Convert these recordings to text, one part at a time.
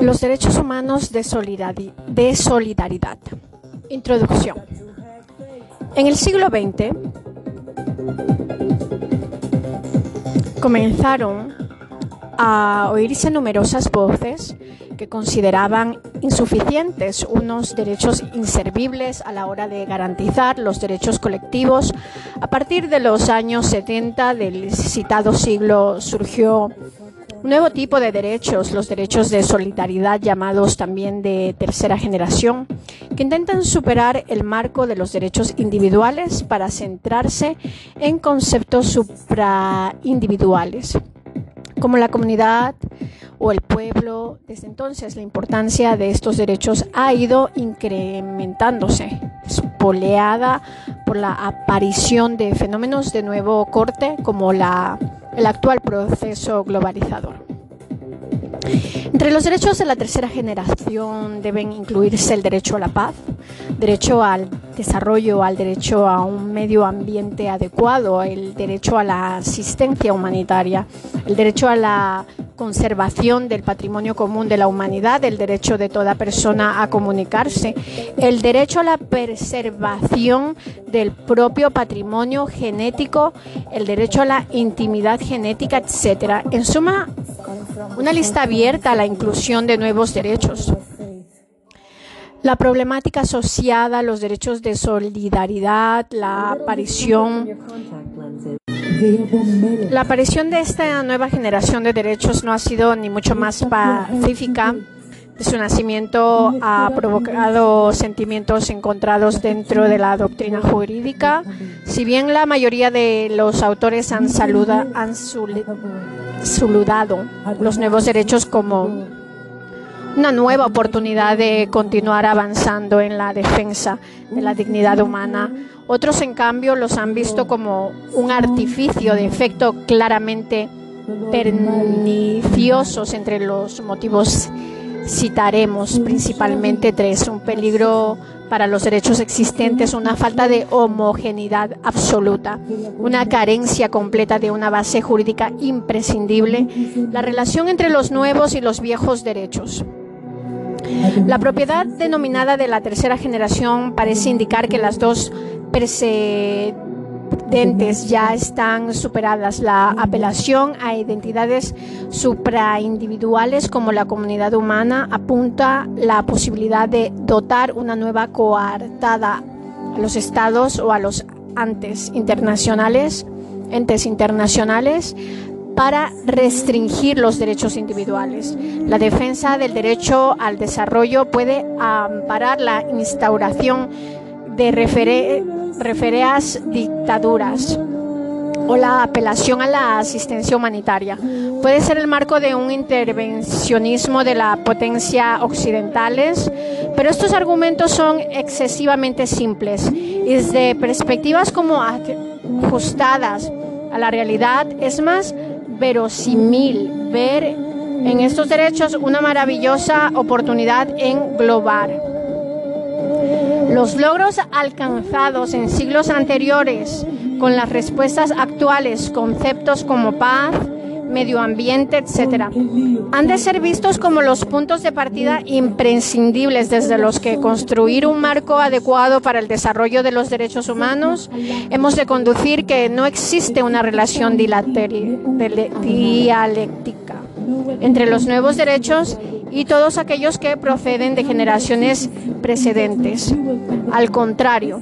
Los derechos humanos de, solidaridad. Introducción. En el siglo XX comenzaron a oírse numerosas voces que consideraban insuficientes unos derechos inservibles a la hora de garantizar los derechos colectivos. A partir de los años 70 del citado siglo surgió un nuevo tipo de derechos, los derechos de solidaridad llamados también de tercera generación, que intentan superar el marco de los derechos individuales para centrarse en conceptos supraindividuales como la comunidad o el pueblo. Desde entonces la importancia de estos derechos ha ido incrementándose, espoleada por la aparición de fenómenos de nuevo corte como la, el actual proceso globalizador. Entre los derechos de la tercera generación deben incluirse el derecho a la paz, derecho al desarrollo, al derecho a un medio ambiente adecuado, el derecho a la asistencia humanitaria, el derecho a la conservación del patrimonio común de la humanidad, el derecho de toda persona a comunicarse, el derecho a la preservación del propio patrimonio genético, el derecho a la intimidad genética, etc. En suma, una lista abierta a la inclusión de nuevos derechos. La problemática asociada a los derechos de solidaridad, la aparición la aparición de esta nueva generación de derechos no ha sido ni mucho más pacífica. Su nacimiento ha provocado sentimientos encontrados dentro de la doctrina jurídica. Si bien la mayoría de los autores han, saluda, han saludado los nuevos derechos como una nueva oportunidad de continuar avanzando en la defensa de la dignidad humana. Otros, en cambio, los han visto como un artificio de efecto claramente perniciosos entre los motivos citaremos principalmente tres. Un peligro para los derechos existentes, una falta de homogeneidad absoluta, una carencia completa de una base jurídica imprescindible, la relación entre los nuevos y los viejos derechos. La propiedad denominada de la tercera generación parece indicar que las dos ya están superadas. La apelación a identidades supraindividuales como la comunidad humana apunta la posibilidad de dotar una nueva coartada a los estados o a los antes internacionales, entes internacionales para restringir los derechos individuales. La defensa del derecho al desarrollo puede amparar la instauración de refereas dictaduras o la apelación a la asistencia humanitaria. Puede ser el marco de un intervencionismo de la potencia occidentales, pero estos argumentos son excesivamente simples y desde perspectivas como ajustadas a la realidad es más verosímil ver en estos derechos una maravillosa oportunidad en global. Los logros alcanzados en siglos anteriores con las respuestas actuales, conceptos como paz, medio ambiente, etc., han de ser vistos como los puntos de partida imprescindibles desde los que construir un marco adecuado para el desarrollo de los derechos humanos. Hemos de conducir que no existe una relación dialéctica entre los nuevos derechos todos aquellos que proceden de generaciones precedentes. Al contrario,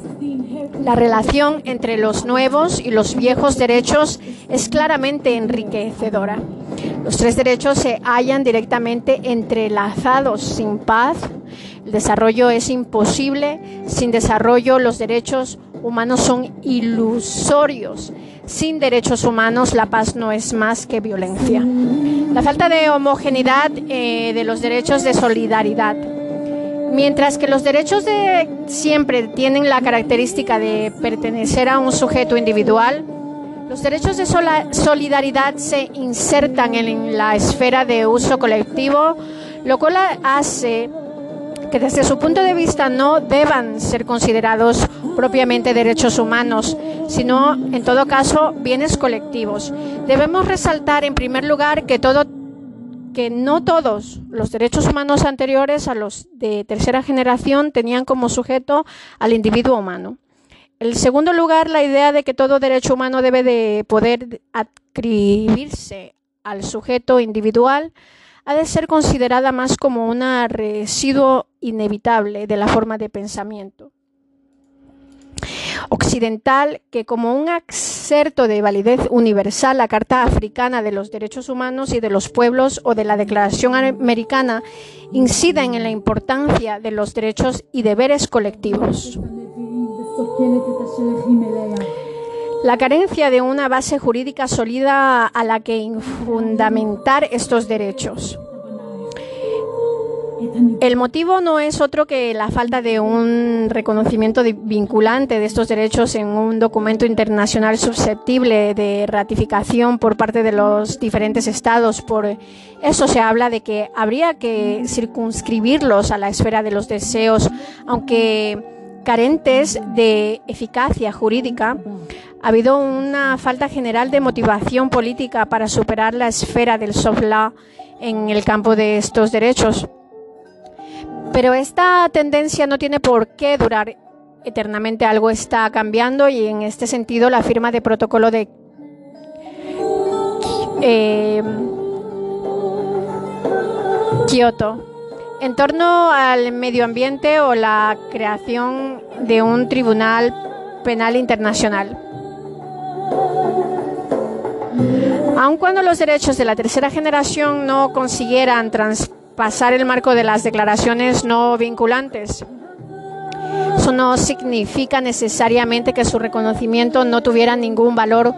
la relación entre los nuevos y los viejos derechos es claramente enriquecedora. Los tres derechos se hallan directamente entrelazados. Sin paz, el desarrollo es imposible. Sin desarrollo, los derechos humanos son ilusorios. Sin derechos humanos, la paz no es más que violencia. La falta de homogeneidad eh, de los derechos de solidaridad Mientras que los derechos de siempre tienen la característica de pertenecer a un sujeto individual, los derechos de solidaridad se insertan en la esfera de uso colectivo, lo cual hace que desde su punto de vista no deban ser considerados propiamente derechos humanos, sino en todo caso bienes colectivos. Debemos resaltar en primer lugar que todo que no todos los derechos humanos anteriores a los de tercera generación tenían como sujeto al individuo humano. En segundo lugar, la idea de que todo derecho humano debe de poder adscribirse al sujeto individual ha de ser considerada más como un residuo inevitable de la forma de pensamiento occidental que como un exerto de validez universal la Carta Africana de los Derechos Humanos y de los Pueblos o de la Declaración Americana inciden en la importancia de los derechos y deberes colectivos. La carencia de una base jurídica sólida a la que fundamentar estos derechos. El motivo no es otro que la falta de un reconocimiento vinculante de estos derechos en un documento internacional susceptible de ratificación por parte de los diferentes estados. Por eso se habla de que habría que circunscribirlos a la esfera de los deseos, aunque carentes de eficacia jurídica. Ha habido una falta general de motivación política para superar la esfera del soft law en el campo de estos derechos. Pero esta tendencia no tiene por qué durar eternamente. Algo está cambiando y en este sentido la firma de protocolo de eh, Kioto en torno al medio ambiente o la creación de un tribunal penal internacional. Aun cuando los derechos de la tercera generación no consiguieran trans pasar el marco de las declaraciones no vinculantes. Eso no significa necesariamente que su reconocimiento no tuviera ningún valor.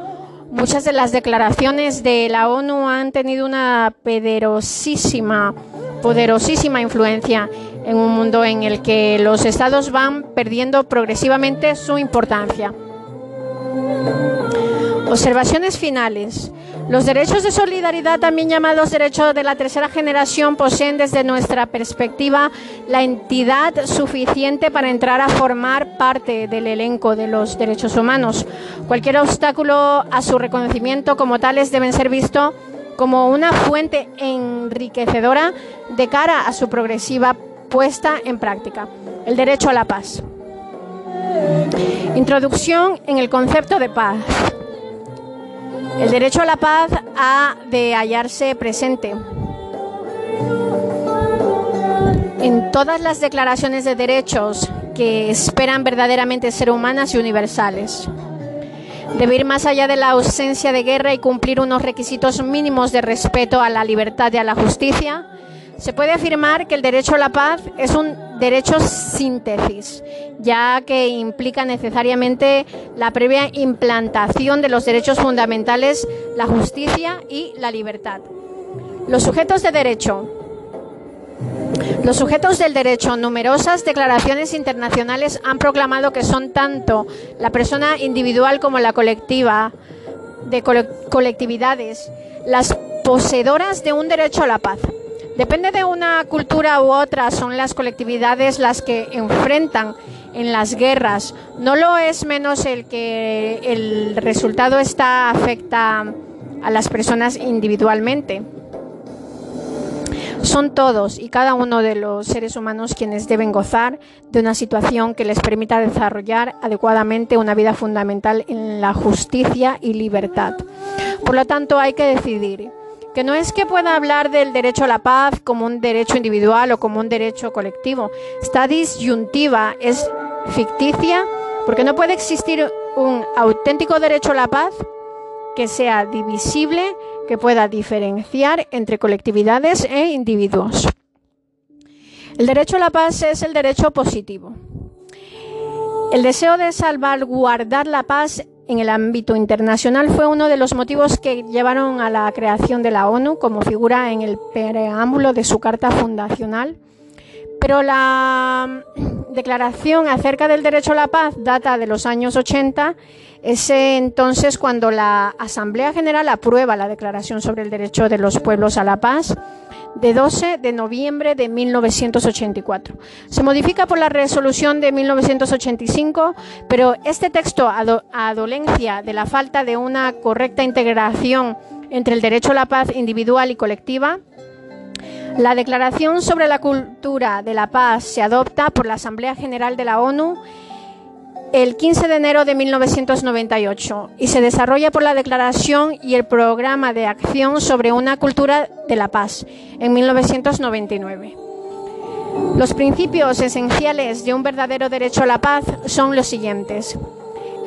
Muchas de las declaraciones de la ONU han tenido una poderosísima, poderosísima influencia en un mundo en el que los estados van perdiendo progresivamente su importancia. Observaciones finales. Los derechos de solidaridad, también llamados derechos de la tercera generación, poseen desde nuestra perspectiva la entidad suficiente para entrar a formar parte del elenco de los derechos humanos. Cualquier obstáculo a su reconocimiento como tales deben ser visto como una fuente enriquecedora de cara a su progresiva puesta en práctica. El derecho a la paz. Introducción en el concepto de paz. El derecho a la paz ha de hallarse presente en todas las declaraciones de derechos que esperan verdaderamente ser humanas y universales. Debe ir más allá de la ausencia de guerra y cumplir unos requisitos mínimos de respeto a la libertad y a la justicia, se puede afirmar que el derecho a la paz es un derecho síntesis, ya que implica necesariamente la previa implantación de los derechos fundamentales, la justicia y la libertad. Los sujetos de derecho. Los sujetos del derecho, numerosas declaraciones internacionales han proclamado que son tanto la persona individual como la colectiva de colectividades las poseedoras de un derecho a la paz. Depende de una cultura u otra, son las colectividades las que enfrentan en las guerras. No lo es menos el que el resultado está afecta a las personas individualmente. Son todos y cada uno de los seres humanos quienes deben gozar de una situación que les permita desarrollar adecuadamente una vida fundamental en la justicia y libertad. Por lo tanto, hay que decidir que no es que pueda hablar del derecho a la paz como un derecho individual o como un derecho colectivo. Esta disyuntiva es ficticia porque no puede existir un auténtico derecho a la paz que sea divisible, que pueda diferenciar entre colectividades e individuos. El derecho a la paz es el derecho positivo. El deseo de salvaguardar la paz en el ámbito internacional fue uno de los motivos que llevaron a la creación de la ONU como figura en el preámbulo de su carta fundacional. Pero la declaración acerca del derecho a la paz data de los años 80, es entonces cuando la Asamblea General aprueba la Declaración sobre el Derecho de los Pueblos a la Paz de 12 de noviembre de 1984. Se modifica por la resolución de 1985, pero este texto, a dolencia de la falta de una correcta integración entre el derecho a la paz individual y colectiva, La Declaración sobre la Cultura de la Paz se adopta por la Asamblea General de la ONU el 15 de enero de 1998 y se desarrolla por la Declaración y el Programa de Acción sobre una Cultura de la Paz en 1999. Los principios esenciales de un verdadero derecho a la paz son los siguientes.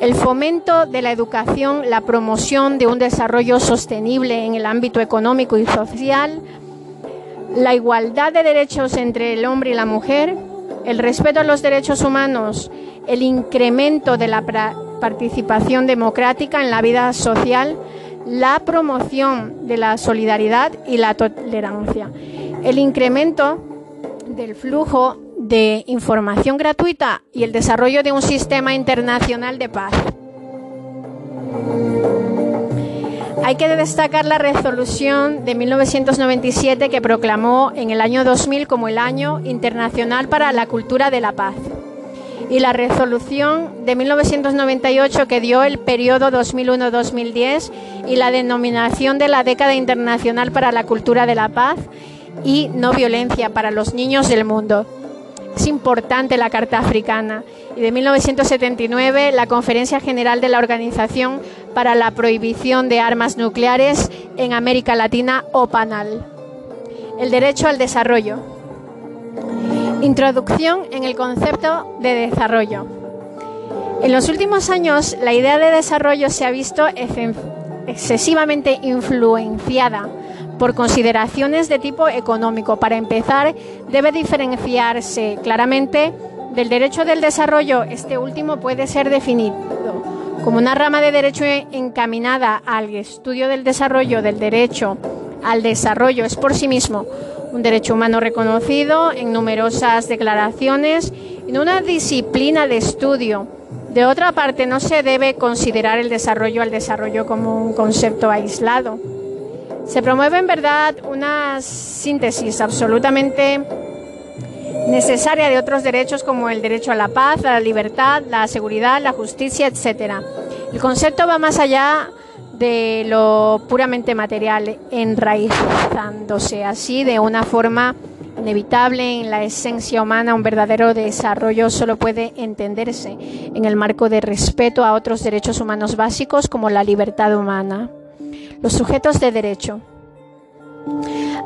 El fomento de la educación, la promoción de un desarrollo sostenible en el ámbito económico y social, la igualdad de derechos entre el hombre y la mujer, el respeto a los derechos humanos, el incremento de la participación democrática en la vida social, la promoción de la solidaridad y la tolerancia, el incremento del flujo de información gratuita y el desarrollo de un sistema internacional de paz. Hay que destacar la resolución de 1997 que proclamó en el año 2000 como el Año Internacional para la Cultura de la Paz y la resolución de 1998 que dio el periodo 2001-2010 y la denominación de la década internacional para la cultura de la paz y no violencia para los niños del mundo. Es importante la Carta Africana y de 1979 la Conferencia General de la Organización para la Prohibición de Armas Nucleares en América Latina o PANAL. El derecho al desarrollo. Introducción en el concepto de desarrollo. En los últimos años, la idea de desarrollo se ha visto excesivamente influenciada por consideraciones de tipo económico. Para empezar, debe diferenciarse claramente del derecho del desarrollo. Este último puede ser definido como una rama de derecho encaminada al estudio del desarrollo del derecho al desarrollo. Es por sí mismo un derecho humano reconocido en numerosas declaraciones en una disciplina de estudio. De otra parte, no se debe considerar el desarrollo al desarrollo como un concepto aislado se promueve en verdad una síntesis absolutamente necesaria de otros derechos como el derecho a la paz, a la libertad, la seguridad, la justicia, etc. El concepto va más allá de lo puramente material, enraizándose así de una forma inevitable en la esencia humana, un verdadero desarrollo solo puede entenderse en el marco de respeto a otros derechos humanos básicos como la libertad humana. Los sujetos de derecho.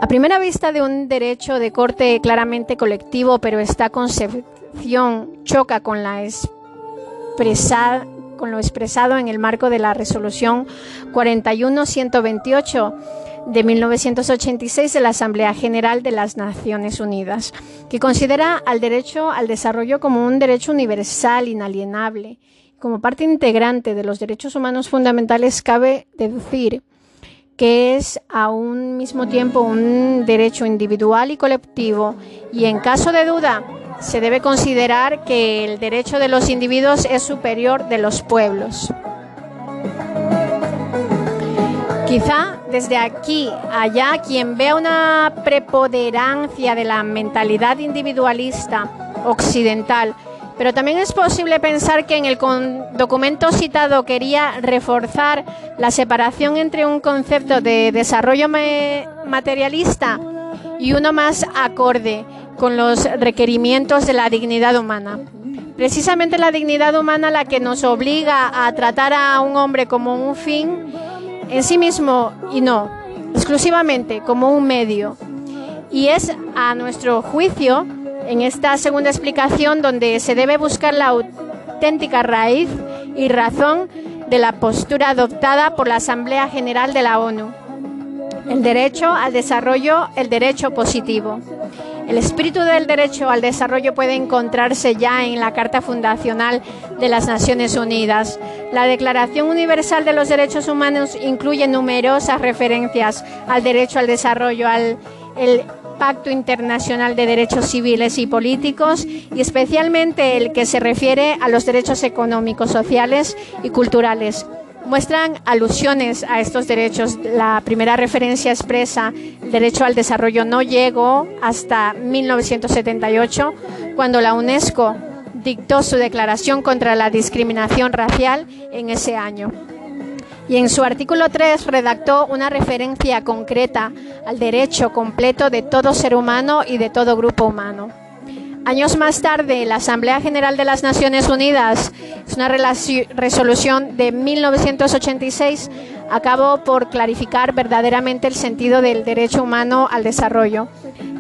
A primera vista de un derecho de corte claramente colectivo, pero esta concepción choca con, lo expresado en el marco de la resolución 41-128 de 1986 de la Asamblea General de las Naciones Unidas, que considera al derecho al desarrollo como un derecho universal, inalienable. Como parte integrante de los derechos humanos fundamentales, cabe deducir que es a un mismo tiempo un derecho individual y colectivo y en caso de duda se debe considerar que el derecho de los individuos es superior de los pueblos. Quizá desde aquí allá quien vea una preponderancia de la mentalidad individualista occidental pero también es posible pensar que en el documento citado quería reforzar la separación entre un concepto de desarrollo materialista y uno más acorde con los requerimientos de la dignidad humana. Precisamente la dignidad humana la que nos obliga a tratar a un hombre como un fin en sí mismo y no exclusivamente como un medio. Y es a nuestro juicio en esta segunda explicación donde se debe buscar la auténtica raíz y razón de la postura adoptada por la Asamblea General de la ONU. El derecho al desarrollo, el derecho positivo. El espíritu del derecho al desarrollo puede encontrarse ya en la Carta Fundacional de las Naciones Unidas. La Declaración Universal de los Derechos Humanos incluye numerosas referencias al derecho al desarrollo, al el Pacto Internacional de Derechos Civiles y Políticos y especialmente el que se refiere a los derechos económicos, sociales y culturales. Muestran alusiones a estos derechos. La primera referencia expresa el derecho al desarrollo no llegó hasta 1978, cuando la UNESCO dictó su declaración contra la discriminación racial en ese año. Y en su artículo 3 redactó una referencia concreta al derecho completo de todo ser humano y de todo grupo humano. Años más tarde, la Asamblea General de las Naciones Unidas, es una resolución de 1986, acabó por clarificar verdaderamente el sentido del derecho humano al desarrollo.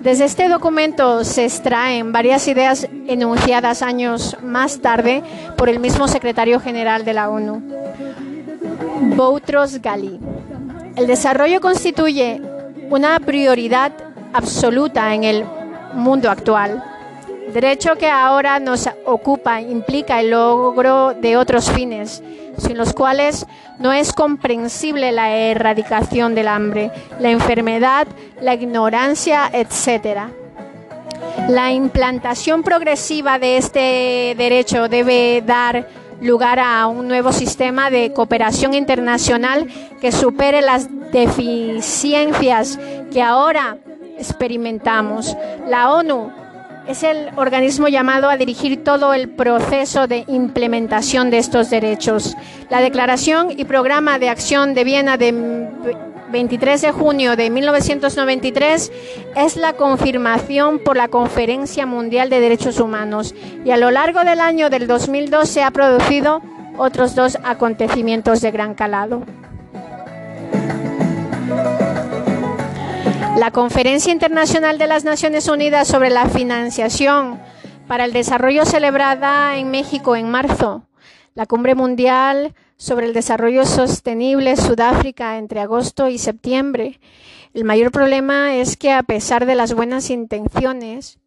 Desde este documento se extraen varias ideas enunciadas años más tarde por el mismo secretario general de la ONU, Boutros Ghali. El desarrollo constituye una prioridad absoluta en el mundo actual derecho que ahora nos ocupa implica el logro de otros fines, sin los cuales no es comprensible la erradicación del hambre, la enfermedad, la ignorancia, etc. La implantación progresiva de este derecho debe dar lugar a un nuevo sistema de cooperación internacional que supere las deficiencias que ahora experimentamos. La ONU es el organismo llamado a dirigir todo el proceso de implementación de estos derechos. La Declaración y Programa de Acción de Viena de 23 de junio de 1993 es la confirmación por la Conferencia Mundial de Derechos Humanos y a lo largo del año del 2002 se ha producido otros dos acontecimientos de gran calado. La Conferencia Internacional de las Naciones Unidas sobre la Financiación para el Desarrollo celebrada en México en marzo. La Cumbre Mundial sobre el Desarrollo Sostenible Sudáfrica entre agosto y septiembre. El mayor problema es que a pesar de las buenas intenciones,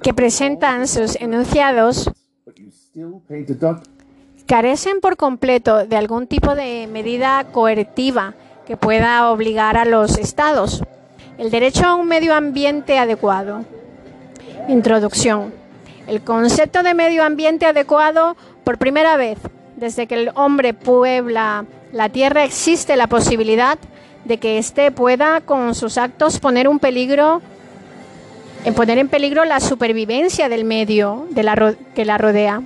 que presentan sus enunciados carecen por completo de algún tipo de medida coercitiva que pueda obligar a los estados. El derecho a un medio ambiente adecuado. Introducción. El concepto de medio ambiente adecuado, por primera vez desde que el hombre puebla la tierra, existe la posibilidad de que éste pueda con sus actos poner un peligro en poner en peligro la supervivencia del medio que la rodea.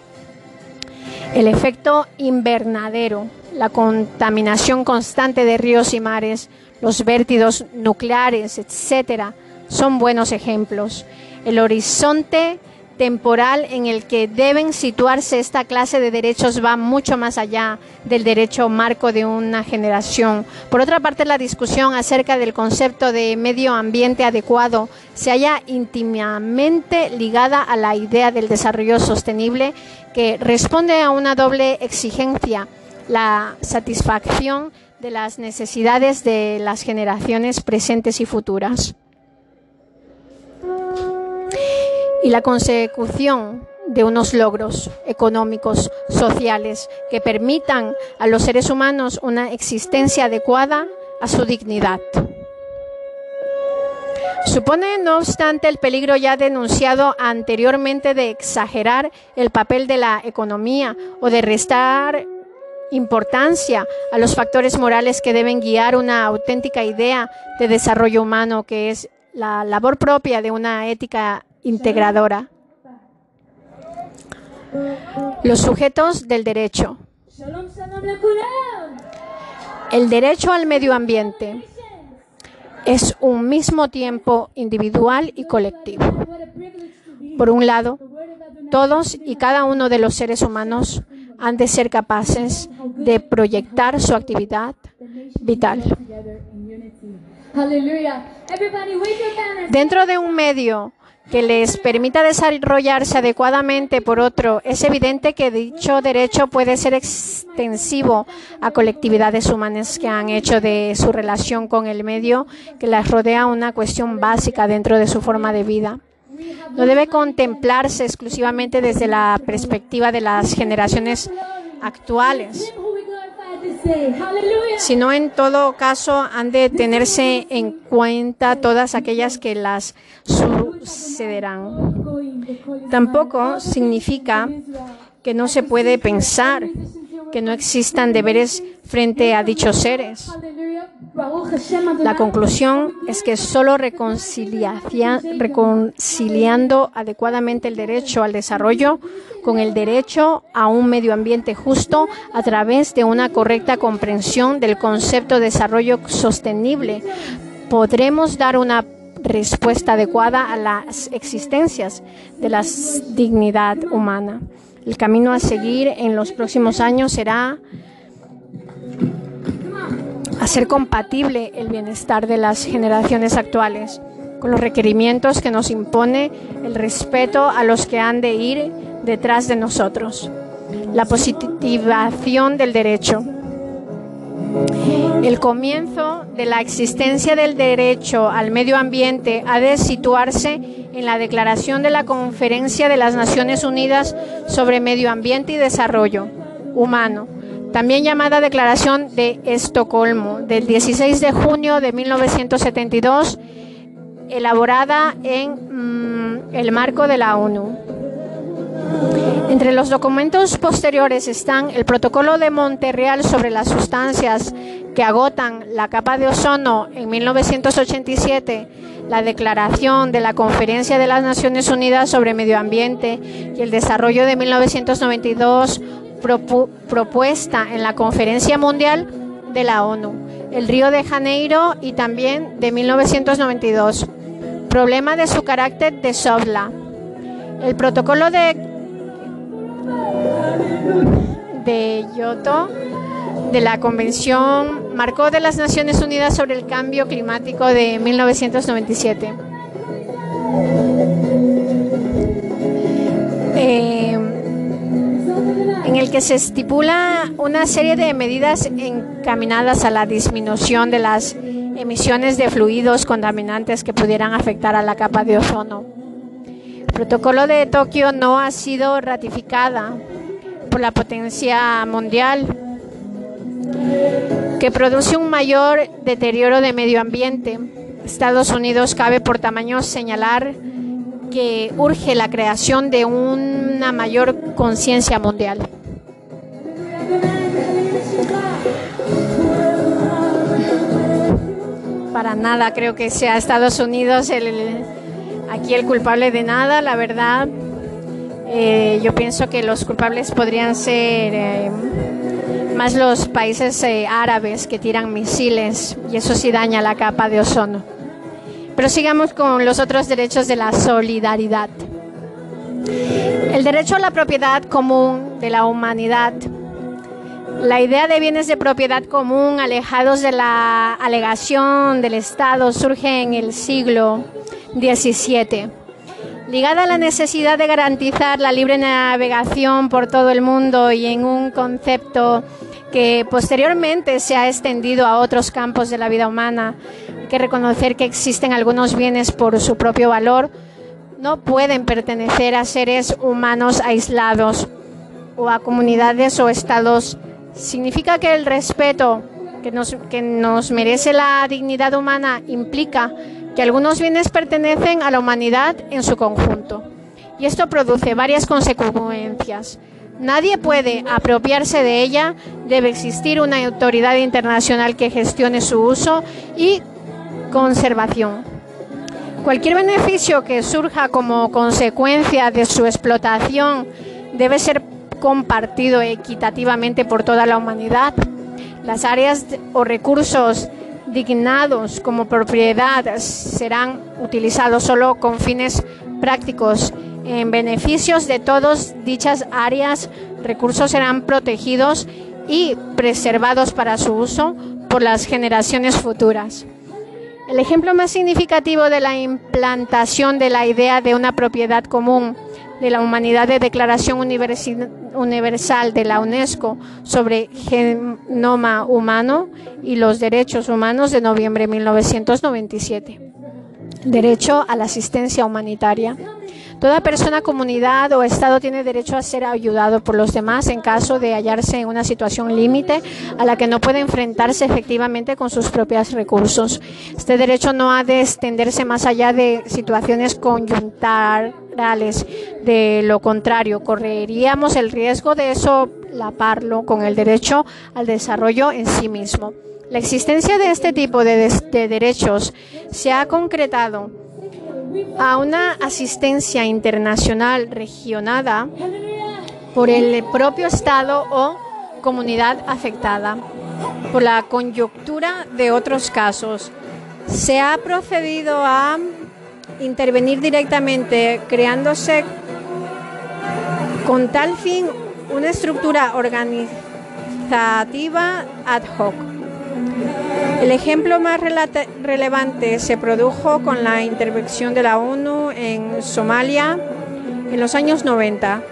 El efecto invernadero, la contaminación constante de ríos y mares, los vértidos nucleares, etcétera, son buenos ejemplos. El horizonte temporal en el que deben situarse esta clase de derechos va mucho más allá del derecho marco de una generación. Por otra parte, la discusión acerca del concepto de medio ambiente adecuado se halla íntimamente ligada a la idea del desarrollo sostenible que responde a una doble exigencia, la satisfacción de las necesidades de las generaciones presentes y futuras y la consecución de unos logros económicos, sociales, que permitan a los seres humanos una existencia adecuada a su dignidad. Supone, no obstante, el peligro ya denunciado anteriormente de exagerar el papel de la economía o de restar importancia a los factores morales que deben guiar una auténtica idea de desarrollo humano, que es la labor propia de una ética integradora. Los sujetos del derecho. El derecho al medio ambiente es un mismo tiempo individual y colectivo. Por un lado, todos y cada uno de los seres humanos han de ser capaces de proyectar su actividad vital. Dentro de un medio que les permita desarrollarse adecuadamente por otro, es evidente que dicho derecho puede ser extensivo a colectividades humanas que han hecho de su relación con el medio que las rodea una cuestión básica dentro de su forma de vida. No debe contemplarse exclusivamente desde la perspectiva de las generaciones actuales, sino en todo caso han de tenerse en cuenta todas aquellas que las sucederán. Tampoco significa que no se puede pensar que no existan deberes frente a dichos seres. La conclusión es que solo reconciliando adecuadamente el derecho al desarrollo con el derecho a un medio ambiente justo a través de una correcta comprensión del concepto de desarrollo sostenible, podremos dar una respuesta adecuada a las existencias de la dignidad humana. El camino a seguir en los próximos años será hacer compatible el bienestar de las generaciones actuales con los requerimientos que nos impone el respeto a los que han de ir detrás de nosotros. La positivación del derecho. El comienzo de la existencia del derecho al medio ambiente ha de situarse en la declaración de la Conferencia de las Naciones Unidas sobre Medio Ambiente y Desarrollo Humano, también llamada Declaración de Estocolmo, del 16 de junio de 1972, elaborada en mm, el marco de la ONU. Entre los documentos posteriores están el Protocolo de Montreal sobre las sustancias que agotan la capa de ozono en 1987, la Declaración de la Conferencia de las Naciones Unidas sobre Medio Ambiente y el Desarrollo de 1992 propuesta en la Conferencia Mundial de la ONU, el Río de Janeiro y también de 1992. Problema de su carácter de SOBLA. El protocolo de de Yoto de la Convención Marcó de las Naciones Unidas sobre el Cambio Climático de 1997. Eh, en el que se estipula una serie de medidas encaminadas a la disminución de las emisiones de fluidos contaminantes que pudieran afectar a la capa de ozono. El protocolo de Tokio no ha sido ratificada por la potencia mundial, que produce un mayor deterioro de medio ambiente. Estados Unidos cabe por tamaño señalar que urge la creación de una mayor conciencia mundial. Para nada creo que sea Estados Unidos el, aquí el culpable de nada, la verdad. Eh, yo pienso que los culpables podrían ser eh, más los países eh, árabes que tiran misiles y eso sí daña la capa de ozono. Pero sigamos con los otros derechos de la solidaridad. El derecho a la propiedad común de la humanidad. La idea de bienes de propiedad común alejados de la alegación del Estado surge en el siglo XVII ligada a la necesidad de garantizar la libre navegación por todo el mundo y en un concepto que posteriormente se ha extendido a otros campos de la vida humana. Hay que reconocer que existen algunos bienes por su propio valor, no pueden pertenecer a seres humanos aislados o a comunidades o estados. Significa que el respeto que nos, que nos merece la dignidad humana implica que algunos bienes pertenecen a la humanidad en su conjunto. Y esto produce varias consecuencias. Nadie puede apropiarse de ella, debe existir una autoridad internacional que gestione su uso y conservación. Cualquier beneficio que surja como consecuencia de su explotación debe ser compartido equitativamente por toda la humanidad. Las áreas o recursos dignados como propiedad serán utilizados solo con fines prácticos. En beneficios de todas dichas áreas, recursos serán protegidos y preservados para su uso por las generaciones futuras. El ejemplo más significativo de la implantación de la idea de una propiedad común de la Humanidad de Declaración Universal de la UNESCO sobre genoma humano y los derechos humanos de noviembre de 1997. Derecho a la asistencia humanitaria. Toda persona, comunidad o Estado tiene derecho a ser ayudado por los demás en caso de hallarse en una situación límite a la que no puede enfrentarse efectivamente con sus propios recursos. Este derecho no ha de extenderse más allá de situaciones De lo contrario, correríamos el riesgo de solaparlo con el derecho al desarrollo en sí mismo. La existencia de este tipo de, de derechos se ha concretado a una asistencia internacional regionada por el propio Estado o comunidad afectada, por la coyuntura de otros casos. Se ha procedido a intervenir directamente, creándose con tal fin una estructura organizativa ad hoc. El ejemplo más relevante se produjo con la intervención de la ONU en Somalia en los años 90.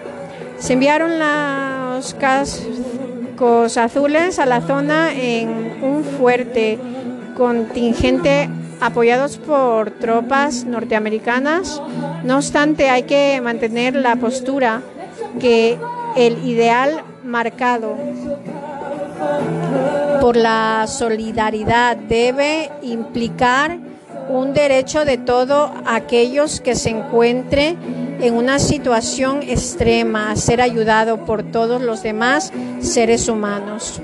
Se enviaron los cascos azules a la zona en un fuerte contingente apoyados por tropas norteamericanas. No obstante, hay que mantener la postura que el ideal marcado por la solidaridad debe implicar un derecho de todos aquellos que se encuentren en una situación extrema a ser ayudado por todos los demás seres humanos.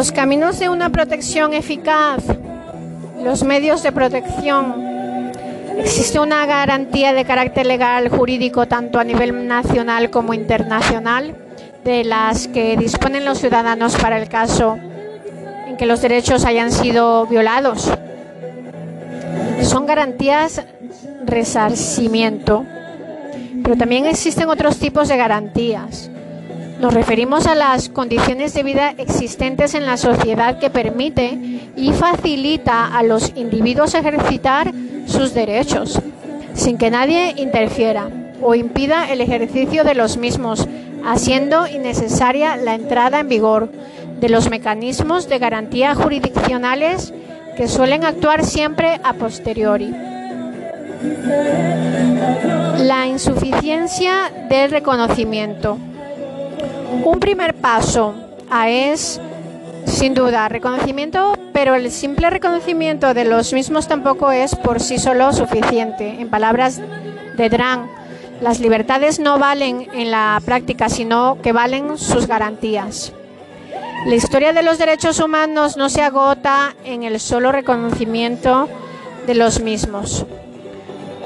Los caminos de una protección eficaz, los medios de protección. Existe una garantía de carácter legal jurídico tanto a nivel nacional como internacional de las que disponen los ciudadanos para el caso en que los derechos hayan sido violados. Son garantías resarcimiento, pero también existen otros tipos de garantías nos referimos a las condiciones de vida existentes en la sociedad que permite y facilita a los individuos ejercitar sus derechos, sin que nadie interfiera o impida el ejercicio de los mismos, haciendo innecesaria la entrada en vigor de los mecanismos de garantía jurisdiccionales que suelen actuar siempre a posteriori. La insuficiencia del reconocimiento. Un primer paso es, sin duda, reconocimiento, pero el simple reconocimiento de los mismos tampoco es por sí solo suficiente. En palabras de Dran, las libertades no valen en la práctica, sino que valen sus garantías. La historia de los derechos humanos no se agota en el solo reconocimiento de los mismos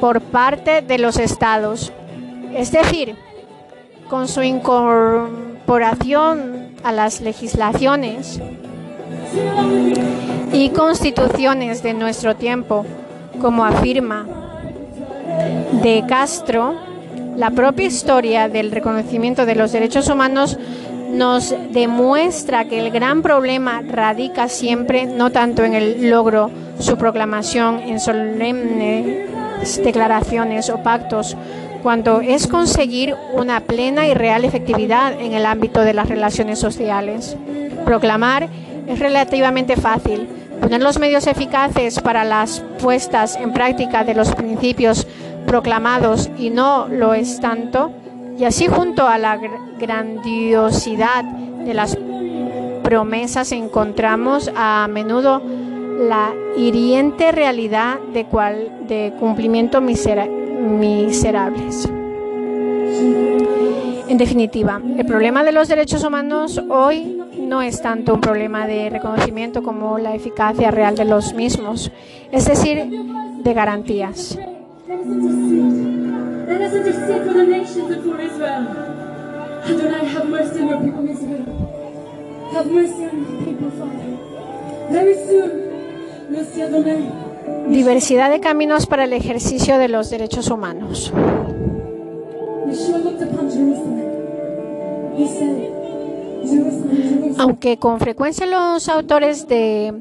por parte de los estados. Es decir, con su incorporación a las legislaciones y constituciones de nuestro tiempo, como afirma De Castro, la propia historia del reconocimiento de los derechos humanos nos demuestra que el gran problema radica siempre no tanto en el logro, su proclamación en solemnes declaraciones o pactos, cuando es conseguir una plena y real efectividad en el ámbito de las relaciones sociales. Proclamar es relativamente fácil. Poner los medios eficaces para las puestas en práctica de los principios proclamados y no lo es tanto, y así junto a la grandiosidad de las promesas encontramos a menudo la hiriente realidad de, cual, de cumplimiento miserable miserables. En definitiva, el problema de los derechos humanos hoy no es tanto un problema de reconocimiento como la eficacia real de los mismos, es decir, de garantías. Diversidad de caminos para el ejercicio de los derechos humanos. Aunque con frecuencia los autores de,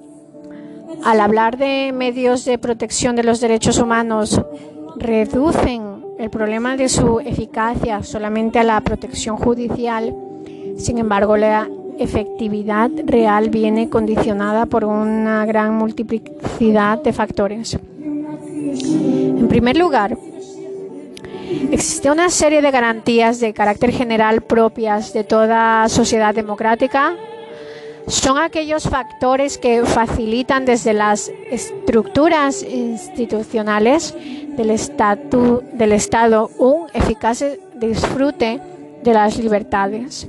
al hablar de medios de protección de los derechos humanos, reducen el problema de su eficacia solamente a la protección judicial, sin embargo, la efectividad real viene condicionada por una gran multiplicidad de factores. En primer lugar, existe una serie de garantías de carácter general propias de toda sociedad democrática. Son aquellos factores que facilitan desde las estructuras institucionales del, del Estado un eficaz disfrute de las libertades.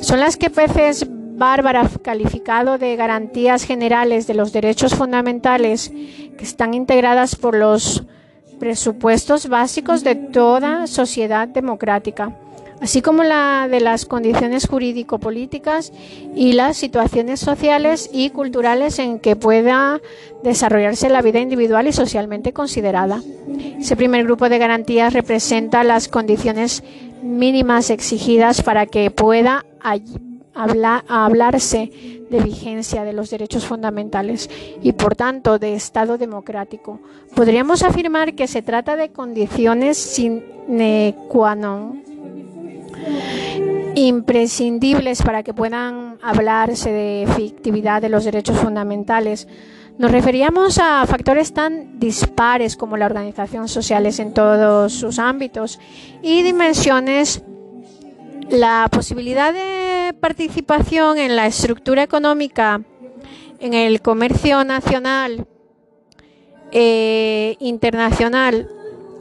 Son las que Peces Bárbara calificado de garantías generales de los derechos fundamentales que están integradas por los presupuestos básicos de toda sociedad democrática así como la de las condiciones jurídico-políticas y las situaciones sociales y culturales en que pueda desarrollarse la vida individual y socialmente considerada. Ese primer grupo de garantías representa las condiciones mínimas exigidas para que pueda hablarse de vigencia de los derechos fundamentales y por tanto de Estado democrático. Podríamos afirmar que se trata de condiciones sine qua non imprescindibles para que puedan hablarse de efectividad de los derechos fundamentales. Nos referíamos a factores tan dispares como la organización sociales en todos sus ámbitos y dimensiones, la posibilidad de participación en la estructura económica, en el comercio nacional, e internacional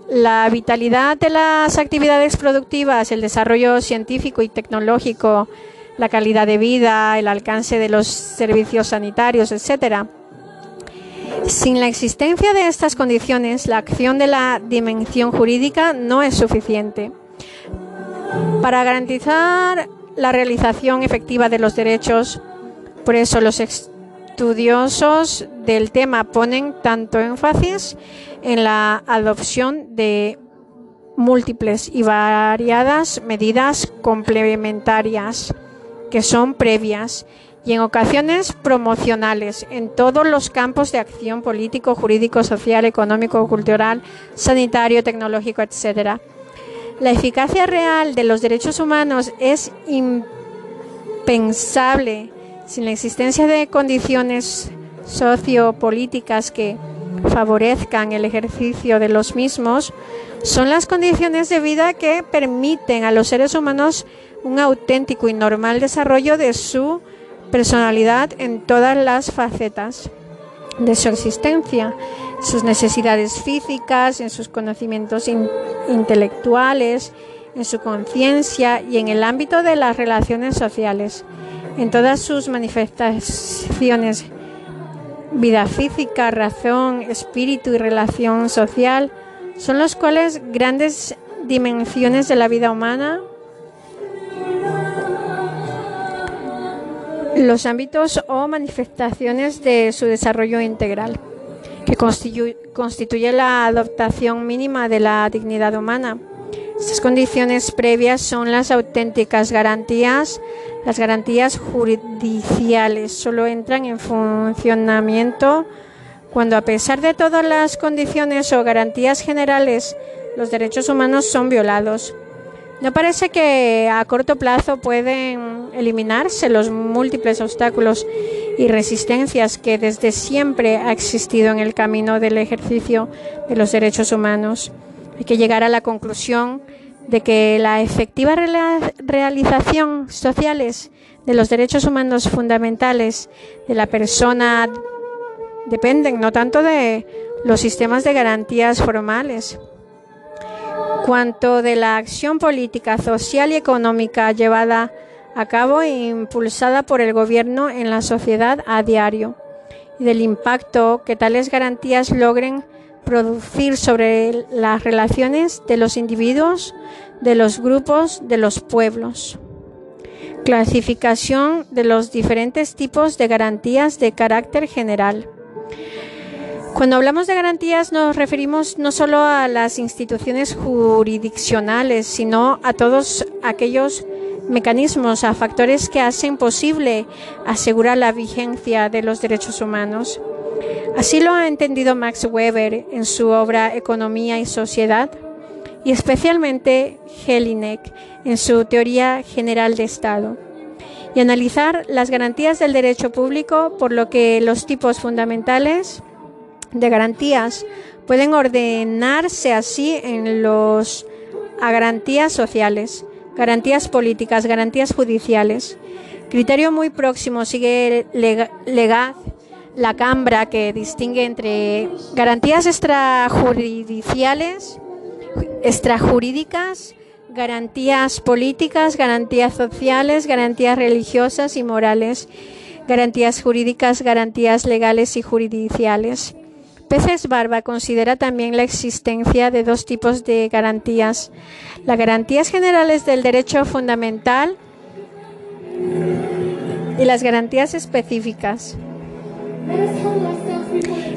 la vitalidad de las actividades productivas, el desarrollo científico y tecnológico, la calidad de vida, el alcance de los servicios sanitarios, etc. Sin la existencia de estas condiciones, la acción de la dimensión jurídica no es suficiente. Para garantizar la realización efectiva de los derechos, por eso los estudiosos del tema ponen tanto énfasis en la adopción de múltiples y variadas medidas complementarias que son previas y en ocasiones promocionales en todos los campos de acción político, jurídico, social, económico, cultural, sanitario, tecnológico, etc. La eficacia real de los derechos humanos es impensable sin la existencia de condiciones sociopolíticas que favorezcan el ejercicio de los mismos, son las condiciones de vida que permiten a los seres humanos un auténtico y normal desarrollo de su personalidad en todas las facetas de su existencia, sus necesidades físicas, en sus conocimientos intelectuales, en su conciencia y en el ámbito de las relaciones sociales. En todas sus manifestaciones, vida física, razón, espíritu y relación social, son los cuales grandes dimensiones de la vida humana, los ámbitos o manifestaciones de su desarrollo integral, que constituye la adaptación mínima de la dignidad humana. Estas condiciones previas son las auténticas garantías las garantías judiciales solo entran en funcionamiento cuando a pesar de todas las condiciones o garantías generales los derechos humanos son violados. No parece que a corto plazo pueden eliminarse los múltiples obstáculos y resistencias que desde siempre ha existido en el camino del ejercicio de los derechos humanos. Hay que llegar a la conclusión de que la efectiva realización sociales de los derechos humanos fundamentales de la persona dependen no tanto de los sistemas de garantías formales, cuanto de la acción política, social y económica llevada a cabo e impulsada por el gobierno en la sociedad a diario y del impacto que tales garantías logren producir sobre las relaciones de los individuos, de los grupos, de los pueblos. Clasificación de los diferentes tipos de garantías de carácter general. Cuando hablamos de garantías nos referimos no solo a las instituciones jurisdiccionales, sino a todos aquellos mecanismos, a factores que hacen posible asegurar la vigencia de los derechos humanos. Así lo ha entendido Max Weber en su obra Economía y Sociedad y especialmente Jelinek en su Teoría General de Estado y analizar las garantías del derecho público, por lo que los tipos fundamentales de garantías pueden ordenarse así en los a garantías sociales, garantías políticas, garantías judiciales. Criterio muy próximo sigue Legaz la Cambra que distingue entre garantías extrajudiciales, extrajurídicas, garantías políticas, garantías sociales, garantías religiosas y morales, garantías jurídicas, garantías legales y jurisdiccionales. Peces Barba considera también la existencia de dos tipos de garantías. Las garantías generales del derecho fundamental y las garantías específicas.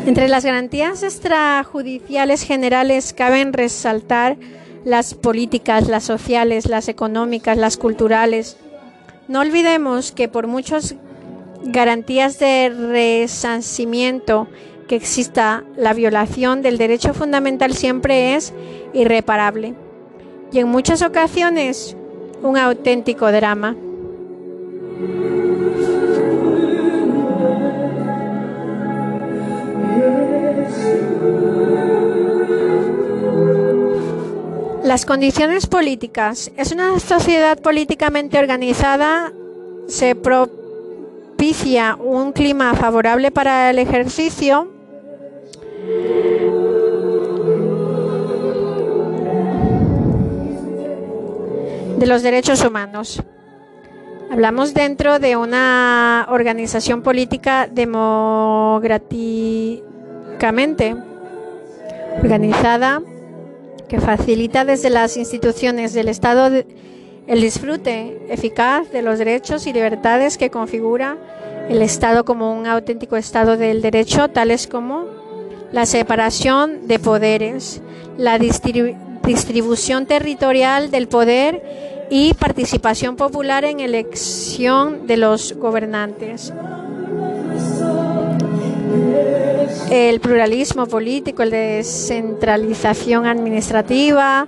Entre las garantías extrajudiciales generales caben resaltar las políticas, las sociales, las económicas, las culturales. No olvidemos que por muchas garantías de resarcimiento que exista, la violación del derecho fundamental siempre es irreparable y en muchas ocasiones un auténtico drama. Las condiciones políticas. Es una sociedad políticamente organizada. Se propicia un clima favorable para el ejercicio de los derechos humanos. Hablamos dentro de una organización política democráticamente organizada que facilita desde las instituciones del Estado el disfrute eficaz de los derechos y libertades que configura el Estado como un auténtico Estado del derecho, tales como la separación de poderes, la distribución territorial del poder y participación popular en elección de los gobernantes. El pluralismo político, la descentralización administrativa,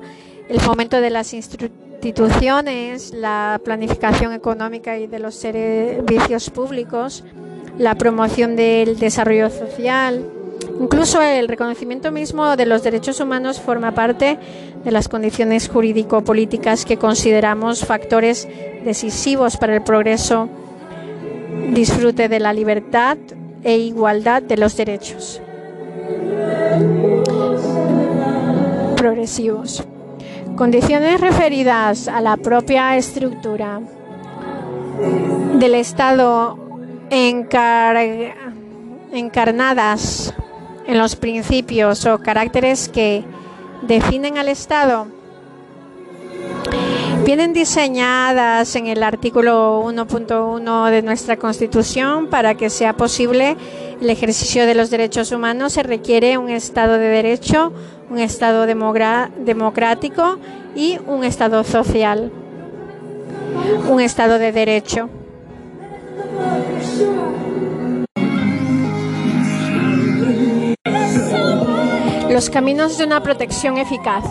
el fomento de las instituciones, la planificación económica y de los servicios públicos, la promoción del desarrollo social, Incluso el reconocimiento mismo de los derechos humanos forma parte de las condiciones jurídico-políticas que consideramos factores decisivos para el progreso, disfrute de la libertad e igualdad de los derechos progresivos. Condiciones referidas a la propia estructura del Estado encarnadas en los principios o caracteres que definen al Estado vienen diseñadas en el artículo 1.1 de nuestra Constitución para que sea posible el ejercicio de los derechos humanos se requiere un Estado de Derecho, un Estado democrático y un Estado social, un Estado de Derecho. Los caminos de una protección eficaz.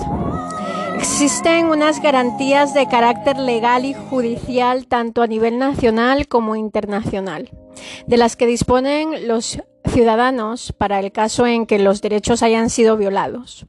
Existen unas garantías de carácter legal y judicial tanto a nivel nacional como internacional, de las que disponen los ciudadanos para el caso en que los derechos hayan sido violados.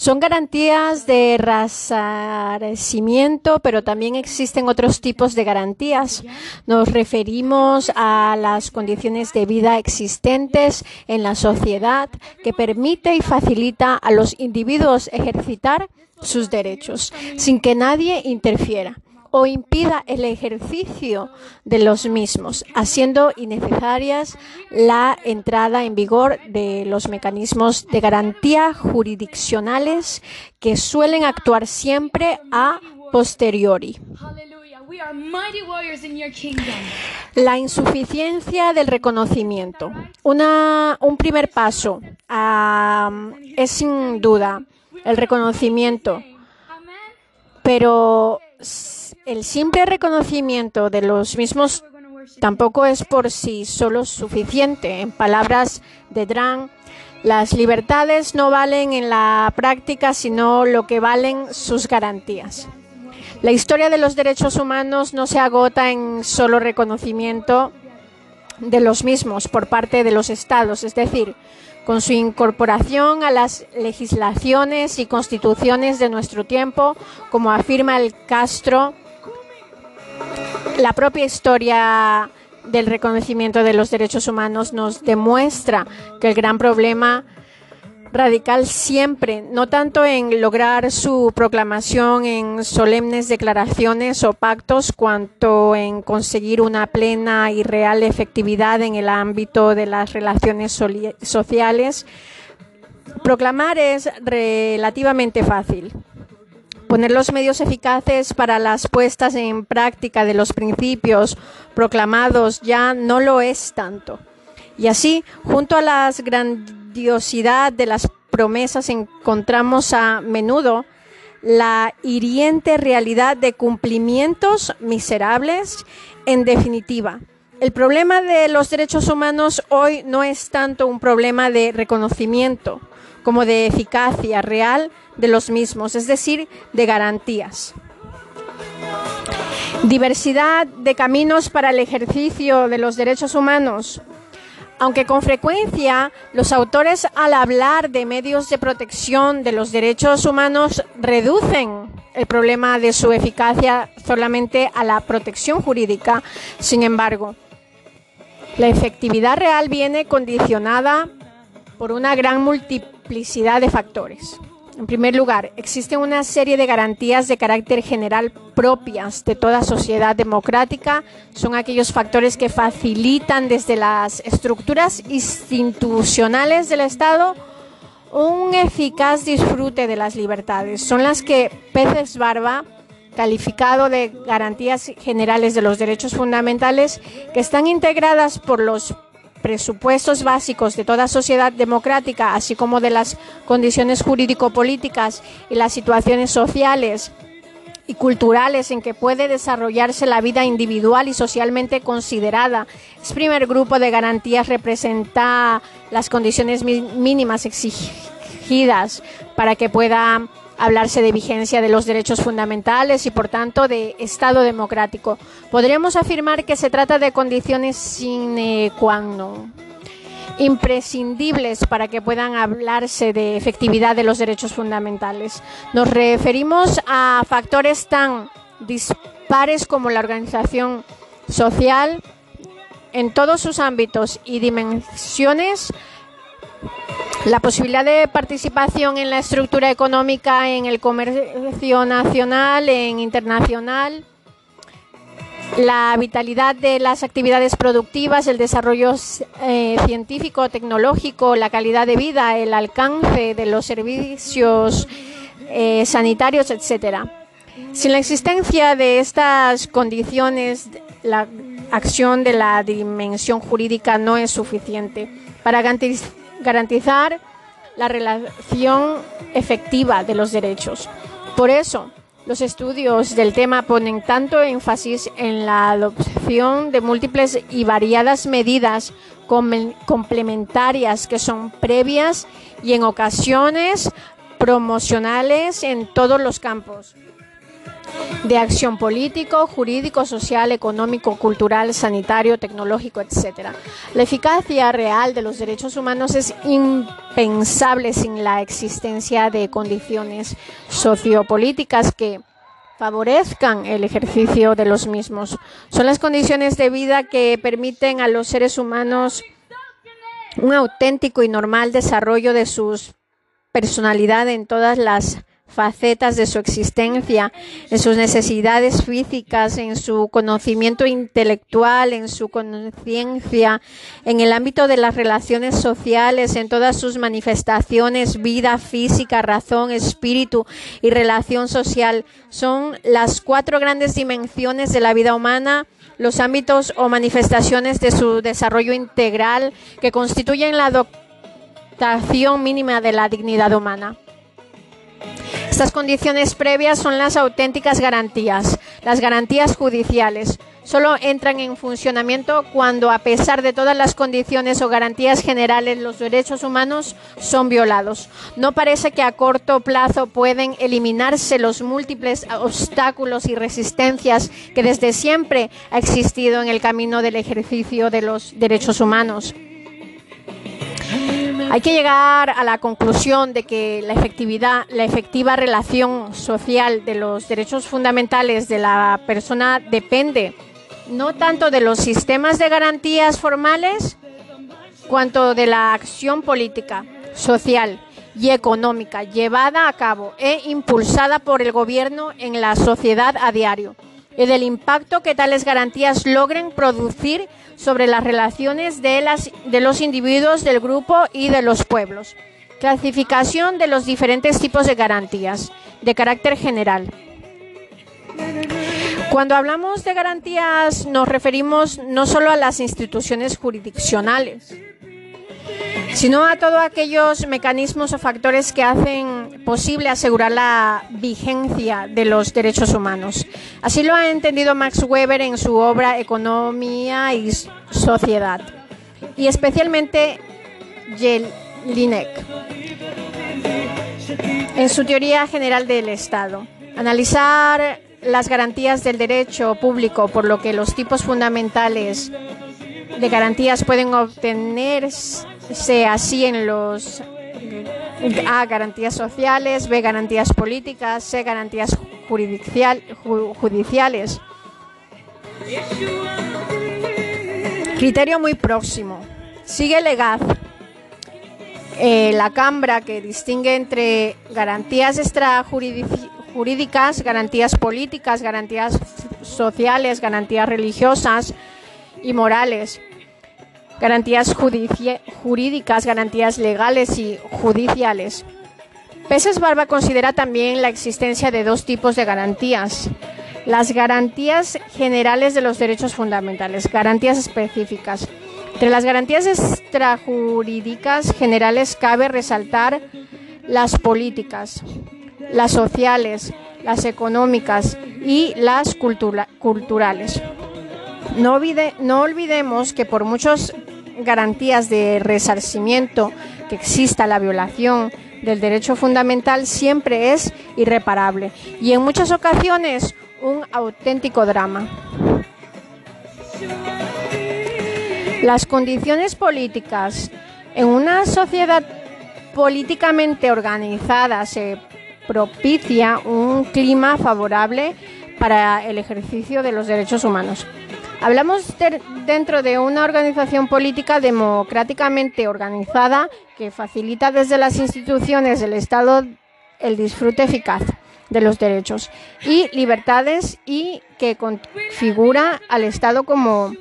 Son garantías de resarcimiento, pero también existen otros tipos de garantías. Nos referimos a las condiciones de vida existentes en la sociedad que permite y facilita a los individuos ejercitar sus derechos sin que nadie interfiera o impida el ejercicio de los mismos, haciendo innecesarias la entrada en vigor de los mecanismos de garantía jurisdiccionales que suelen actuar siempre a posteriori. La insuficiencia del reconocimiento. un primer paso es sin duda el reconocimiento, pero el simple reconocimiento de los mismos tampoco es por sí solo suficiente. En palabras de Dran, las libertades no valen en la práctica sino lo que valen sus garantías. La historia de los derechos humanos no se agota en solo reconocimiento de los mismos por parte de los estados, es decir, con su incorporación a las legislaciones y constituciones de nuestro tiempo, como afirma el Castro la propia historia del reconocimiento de los derechos humanos nos demuestra que el gran problema radical siempre, no tanto en lograr su proclamación en solemnes declaraciones o pactos, cuanto en conseguir una plena y real efectividad en el ámbito de las relaciones sociales. Proclamar es relativamente fácil. Poner los medios eficaces para las puestas en práctica de los principios proclamados ya no lo es tanto. Y así, junto a las grandiosidad de las promesas, encontramos a menudo la hiriente realidad de cumplimientos miserables. En definitiva, el problema de los derechos humanos hoy no es tanto un problema de reconocimiento como de eficacia real de los mismos, es decir, de garantías. Diversidad de caminos para el ejercicio de los derechos humanos. Aunque con frecuencia los autores al hablar de medios de protección de los derechos humanos reducen el problema de su eficacia solamente a la protección jurídica, sin embargo, la efectividad real viene condicionada por una gran multiplicidad de factores. En primer lugar, existe una serie de garantías de carácter general propias de toda sociedad democrática. Son aquellos factores que facilitan desde las estructuras institucionales del Estado un eficaz disfrute de las libertades. Son las que Peces Barba, calificado de garantías generales de los derechos fundamentales, que están integradas por los presupuestos básicos de toda sociedad democrática, así como de las condiciones jurídico-políticas y las situaciones sociales y culturales en que puede desarrollarse la vida individual y socialmente considerada. Es primer grupo de garantías representa las condiciones mínimas exigidas para que pueda hablarse de vigencia de los derechos fundamentales y, por tanto, de Estado democrático. Podríamos afirmar que se trata de condiciones sine qua non imprescindibles para que puedan hablarse de efectividad de los derechos fundamentales. Nos referimos a factores tan dispares como la organización social en todos sus ámbitos y dimensiones la posibilidad de participación en la estructura económica, en el comercio nacional, en internacional, la vitalidad de las actividades productivas, el desarrollo eh, científico, tecnológico, la calidad de vida, el alcance de los servicios eh, sanitarios, etcétera. Sin la existencia de estas condiciones, la acción de la dimensión jurídica no es suficiente para garantizar garantizar la relación efectiva de los derechos. Por eso, los estudios del tema ponen tanto énfasis en la adopción de múltiples y variadas medidas complementarias que son previas y en ocasiones promocionales en todos los campos de acción político, jurídico, social, económico, cultural, sanitario, tecnológico, etc. La eficacia real de los derechos humanos es impensable sin la existencia de condiciones sociopolíticas que favorezcan el ejercicio de los mismos. Son las condiciones de vida que permiten a los seres humanos un auténtico y normal desarrollo de su personalidad en todas las facetas de su existencia, en sus necesidades físicas, en su conocimiento intelectual, en su conciencia, en el ámbito de las relaciones sociales, en todas sus manifestaciones, vida física, razón, espíritu y relación social. Son las cuatro grandes dimensiones de la vida humana los ámbitos o manifestaciones de su desarrollo integral que constituyen la dotación mínima de la dignidad humana. Estas condiciones previas son las auténticas garantías, las garantías judiciales. Solo entran en funcionamiento cuando, a pesar de todas las condiciones o garantías generales, los derechos humanos son violados. No parece que a corto plazo pueden eliminarse los múltiples obstáculos y resistencias que desde siempre ha existido en el camino del ejercicio de los derechos humanos. Hay que llegar a la conclusión de que la efectividad, la efectiva relación social de los derechos fundamentales de la persona depende no tanto de los sistemas de garantías formales, cuanto de la acción política, social y económica llevada a cabo e impulsada por el gobierno en la sociedad a diario y del impacto que tales garantías logren producir sobre las relaciones de, las, de los individuos, del grupo y de los pueblos. Clasificación de los diferentes tipos de garantías de carácter general. Cuando hablamos de garantías nos referimos no solo a las instituciones jurisdiccionales, sino a todos aquellos mecanismos o factores que hacen posible asegurar la vigencia de los derechos humanos. Así lo ha entendido Max Weber en su obra Economía y Sociedad, y especialmente Jelinek en su teoría general del Estado. Analizar las garantías del derecho público, por lo que los tipos fundamentales de garantías pueden obtenerse así en los A, garantías sociales, B, garantías políticas, C, garantías judiciales. Criterio muy próximo. Sigue Legaz, eh, la Cambra que distingue entre garantías extrajurídicas, garantías políticas, garantías sociales, garantías religiosas y morales garantías jurídicas, garantías legales y judiciales. Peses Barba considera también la existencia de dos tipos de garantías. Las garantías generales de los derechos fundamentales, garantías específicas. Entre las garantías extrajurídicas generales cabe resaltar las políticas, las sociales, las económicas y las culturales. No, olvidemos que por muchas garantías de resarcimiento que exista la violación del derecho fundamental siempre es irreparable y en muchas ocasiones un auténtico drama. Las condiciones políticas en una sociedad políticamente organizada se propicia un clima favorable para el ejercicio de los derechos humanos. Hablamos dentro de una organización política democráticamente organizada que facilita desde las instituciones del Estado el disfrute eficaz de los derechos y libertades y que configura al Estado como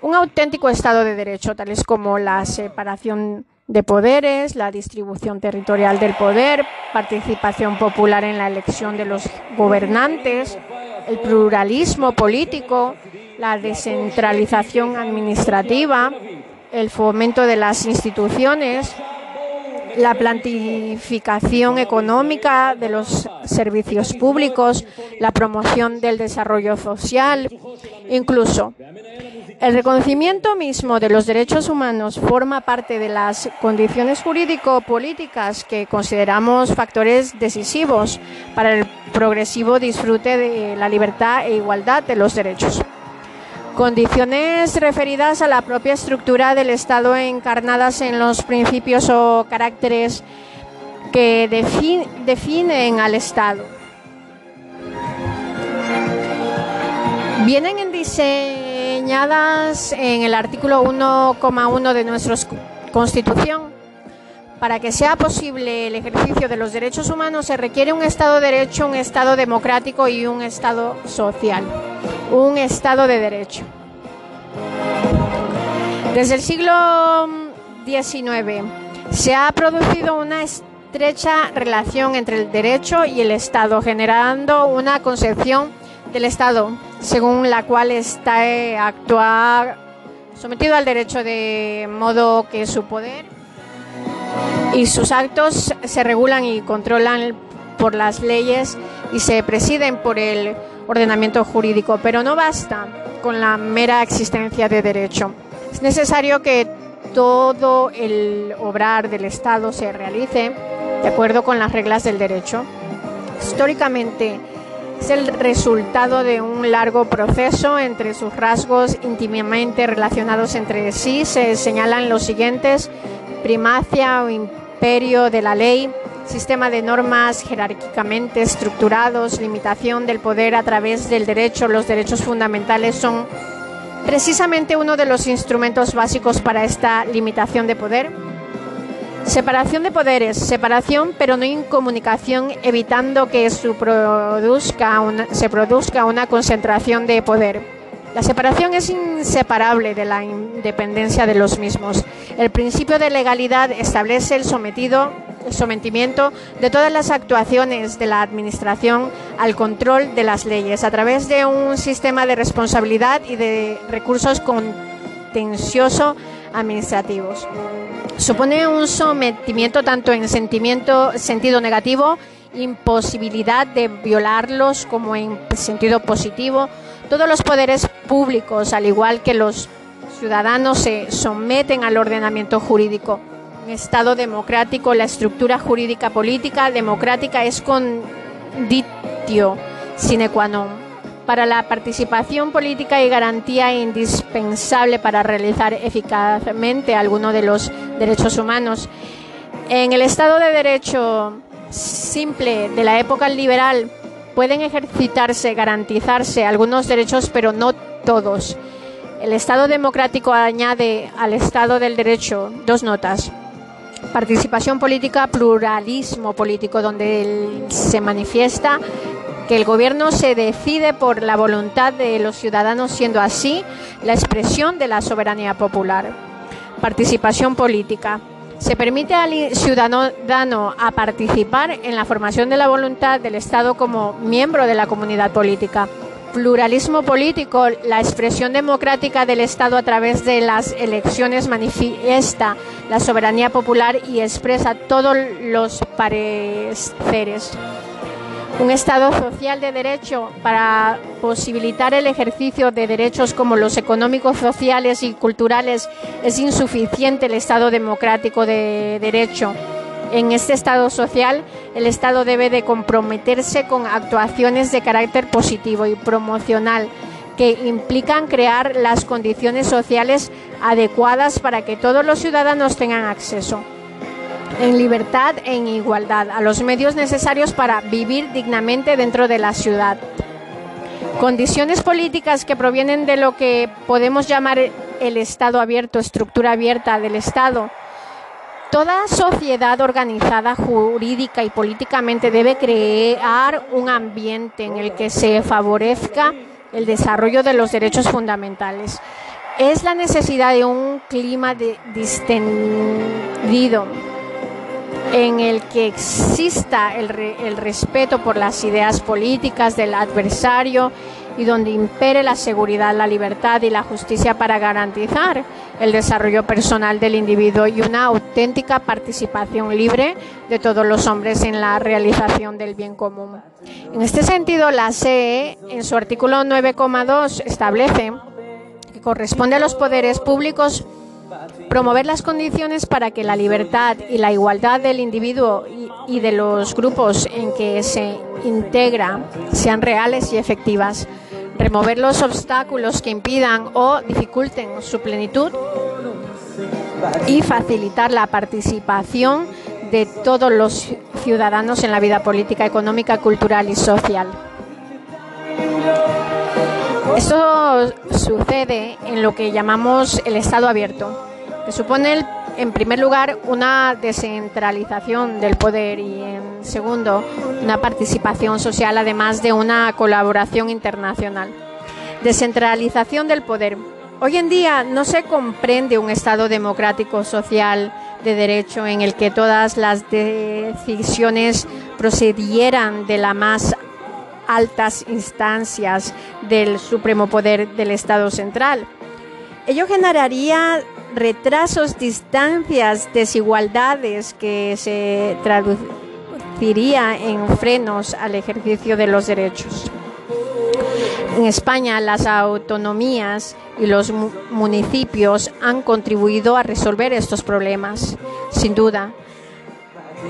un auténtico Estado de Derecho, tales como la separación de poderes, la distribución territorial del poder, participación popular en la elección de los gobernantes, el pluralismo político, la descentralización administrativa, el fomento de las instituciones, la planificación económica de los servicios públicos, la promoción del desarrollo social, incluso el reconocimiento mismo de los derechos humanos forma parte de las condiciones jurídico-políticas que consideramos factores decisivos para el progresivo disfrute de la libertad e igualdad de los derechos. Condiciones referidas a la propia estructura del Estado encarnadas en los principios o caracteres que definen al Estado. Vienen en diseño señadas en el artículo 1,1 de nuestra Constitución. Para que sea posible el ejercicio de los derechos humanos se requiere un Estado de Derecho, un Estado democrático y un Estado social, un Estado de Derecho. Desde el siglo XIX se ha producido una estrecha relación entre el derecho y el Estado, generando una concepción del Estado, según la cual está eh, actuar sometido al derecho de modo que su poder y sus actos se regulan y controlan por las leyes y se presiden por el ordenamiento jurídico, pero no basta con la mera existencia de derecho. Es necesario que todo el obrar del Estado se realice de acuerdo con las reglas del derecho. Históricamente, es el resultado de un largo proceso entre sus rasgos íntimamente relacionados entre sí. Se señalan los siguientes, primacia o imperio de la ley, sistema de normas jerárquicamente estructurados, limitación del poder a través del derecho, los derechos fundamentales son precisamente uno de los instrumentos básicos para esta limitación de poder. Separación de poderes, separación pero no incomunicación, evitando que se produzca una concentración de poder. La separación es inseparable de la independencia de los mismos. El principio de legalidad establece el sometido el sometimiento de todas las actuaciones de la Administración al control de las leyes a través de un sistema de responsabilidad y de recursos contencioso administrativos. Supone un sometimiento tanto en sentimiento, sentido negativo, imposibilidad de violarlos, como en sentido positivo, todos los poderes públicos, al igual que los ciudadanos, se someten al ordenamiento jurídico. En Estado democrático, la estructura jurídica política democrática es conditio sine qua non para la participación política y garantía indispensable para realizar eficazmente alguno de los derechos humanos. En el Estado de Derecho simple de la época liberal, pueden ejercitarse, garantizarse algunos derechos, pero no todos. El Estado democrático añade al Estado del Derecho dos notas. Participación política, pluralismo político, donde se manifiesta que el gobierno se decide por la voluntad de los ciudadanos, siendo así la expresión de la soberanía popular. Participación política se permite al ciudadano a participar en la formación de la voluntad del Estado como miembro de la comunidad política. Pluralismo político, la expresión democrática del Estado a través de las elecciones manifiesta la soberanía popular y expresa todos los pareceres un Estado social de derecho para posibilitar el ejercicio de derechos como los económicos, sociales y culturales es insuficiente el Estado democrático de derecho. En este Estado social, el Estado debe de comprometerse con actuaciones de carácter positivo y promocional que implican crear las condiciones sociales adecuadas para que todos los ciudadanos tengan acceso en libertad e en igualdad a los medios necesarios para vivir dignamente dentro de la ciudad. Condiciones políticas que provienen de lo que podemos llamar el Estado abierto, estructura abierta del Estado. Toda sociedad organizada jurídica y políticamente debe crear un ambiente en el que se favorezca el desarrollo de los derechos fundamentales. Es la necesidad de un clima distendido en el que exista el, respeto por las ideas políticas del adversario y donde impere la seguridad, la libertad y la justicia para garantizar el desarrollo personal del individuo y una auténtica participación libre de todos los hombres en la realización del bien común. En este sentido, la CE, en su artículo 9,2, establece que corresponde a los poderes públicos promover las condiciones para que la libertad y la igualdad del individuo y, de los grupos en que se integra sean reales y efectivas, remover los obstáculos que impidan o dificulten su plenitud y facilitar la participación de todos los ciudadanos en la vida política, económica, cultural y social. Esto sucede en lo que llamamos el Estado abierto que supone en primer lugar una descentralización del poder y en segundo una participación social además de una colaboración internacional. Descentralización del poder. Hoy en día no se comprende un Estado democrático social de derecho en el que todas las decisiones procedieran de las más altas instancias del supremo poder del Estado central. Ello generaría retrasos, distancias, desigualdades que se traduciría en frenos al ejercicio de los derechos. En España las autonomías y los municipios han contribuido a resolver estos problemas, sin duda.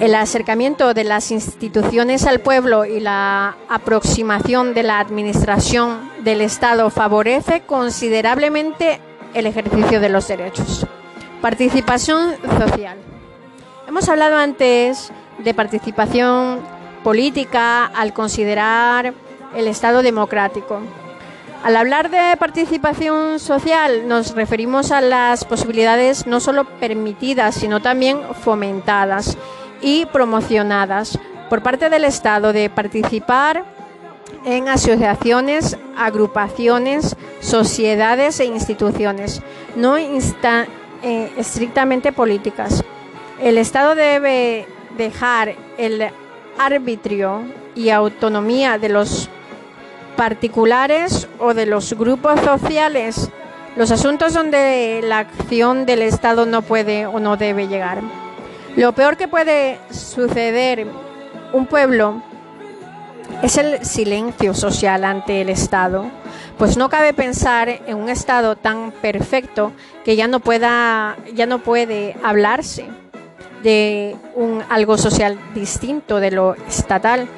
El acercamiento de las instituciones al pueblo y la aproximación de la administración del Estado favorece considerablemente el ejercicio de los derechos. Participación social. Hemos hablado antes de participación política al considerar el Estado democrático. Al hablar de participación social nos referimos a las posibilidades no solo permitidas, sino también fomentadas y promocionadas por parte del Estado de participar en asociaciones, agrupaciones, sociedades e instituciones, no eh, estrictamente políticas. El Estado debe dejar el arbitrio y autonomía de los particulares o de los grupos sociales los asuntos donde la acción del Estado no puede o no debe llegar. Lo peor que puede suceder un pueblo es el silencio social ante el Estado, pues no cabe pensar en un Estado tan perfecto que ya no pueda ya no puede hablarse de un algo social distinto de lo estatal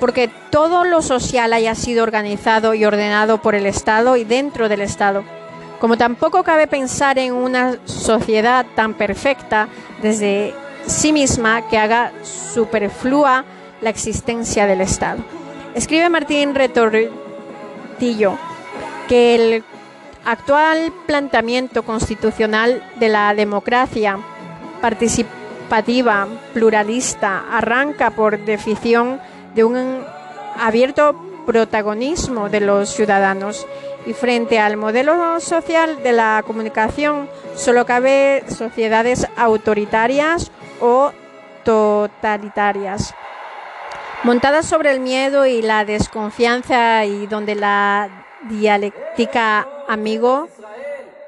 porque todo lo social haya sido organizado y ordenado por el Estado y dentro del Estado. Como tampoco cabe pensar en una sociedad tan perfecta desde sí misma que haga superflua la existencia del Estado. Escribe Martín Retortillo que el actual planteamiento constitucional de la democracia participativa, pluralista, arranca por definición de un abierto protagonismo de los ciudadanos y frente al modelo social de la comunicación solo cabe sociedades autoritarias o totalitarias montadas sobre el miedo y la desconfianza y donde la dialéctica amigo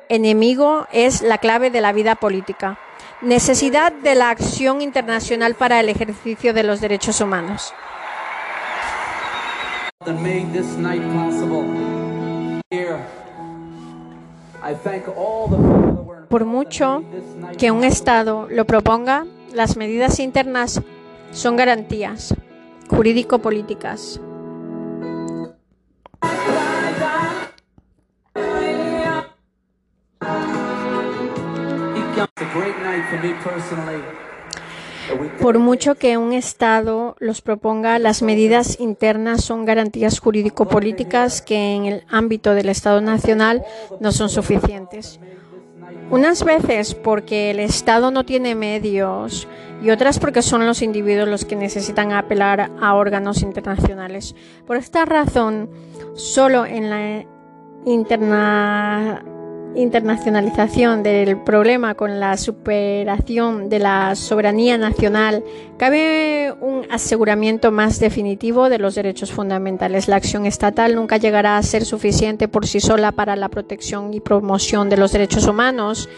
enemigo es la clave de la vida política. Necesidad de la acción internacional para el ejercicio de los derechos humanos. Por mucho que un Estado lo proponga, las medidas internas son garantías jurídico-políticas. Por mucho que un Estado los proponga, las medidas internas son garantías jurídico-políticas que en el ámbito del Estado nacional no son suficientes. Unas veces porque el Estado no tiene medios y otras porque son los individuos los que necesitan apelar a órganos internacionales. Por esta razón, solo en la interna internacionalización del problema con la superación de la soberanía nacional, cabe un aseguramiento más definitivo de los derechos fundamentales. La acción estatal nunca llegará a ser suficiente por sí sola para la protección y promoción de los derechos humanos.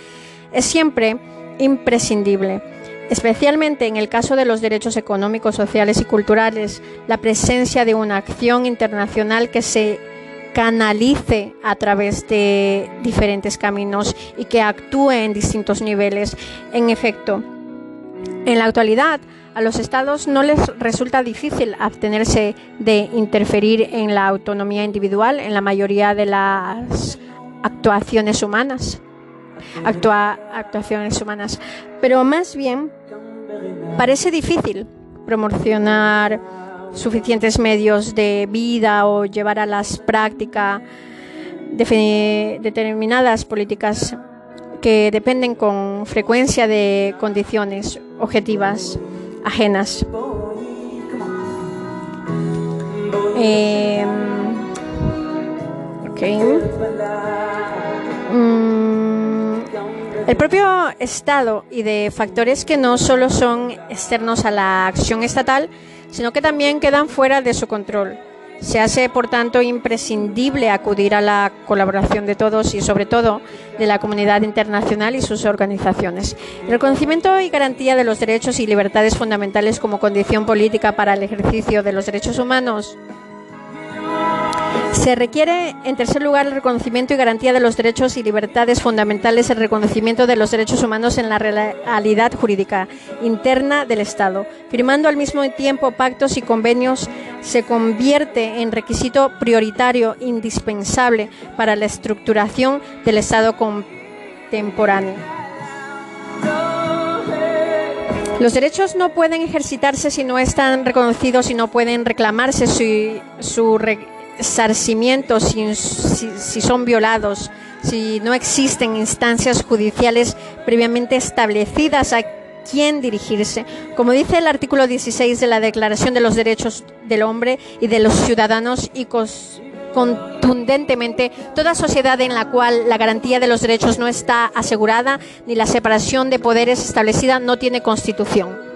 Es siempre imprescindible. Especialmente en el caso de los derechos económicos, sociales y culturales, la presencia de una acción internacional que se canalice a través de diferentes caminos y que actúe en distintos niveles. En efecto, en la actualidad, a los estados no les resulta difícil abstenerse de interferir en la autonomía individual en la mayoría de las actuaciones humanas. actuaciones humanas. Pero más bien parece difícil promocionar suficientes medios de vida o llevar a las prácticas determinadas políticas que dependen con frecuencia de condiciones objetivas ajenas. Em, mm, el propio Estado y de factores que no solo son externos a la acción estatal, sino que también quedan fuera de su control. Se hace, por tanto, imprescindible acudir a la colaboración de todos y, sobre todo, de la comunidad internacional y sus organizaciones. El reconocimiento y garantía de los derechos y libertades fundamentales como condición política para el ejercicio de los derechos humanos se requiere, en tercer lugar, el reconocimiento y garantía de los derechos y libertades fundamentales, el reconocimiento de los derechos humanos en la realidad jurídica interna del Estado. Firmando al mismo tiempo pactos y convenios se convierte en requisito prioritario indispensable para la estructuración del Estado contemporáneo. Los derechos no pueden ejercitarse si no están reconocidos y no pueden reclamarse su, su resarcimiento si, si son violados, si no existen instancias judiciales previamente establecidas a quién dirigirse. Como dice el artículo 16 de la Declaración de los Derechos del Hombre y de los Ciudadanos y contundentemente toda sociedad en la cual la garantía de los derechos no está asegurada ni la separación de poderes establecida no tiene constitución.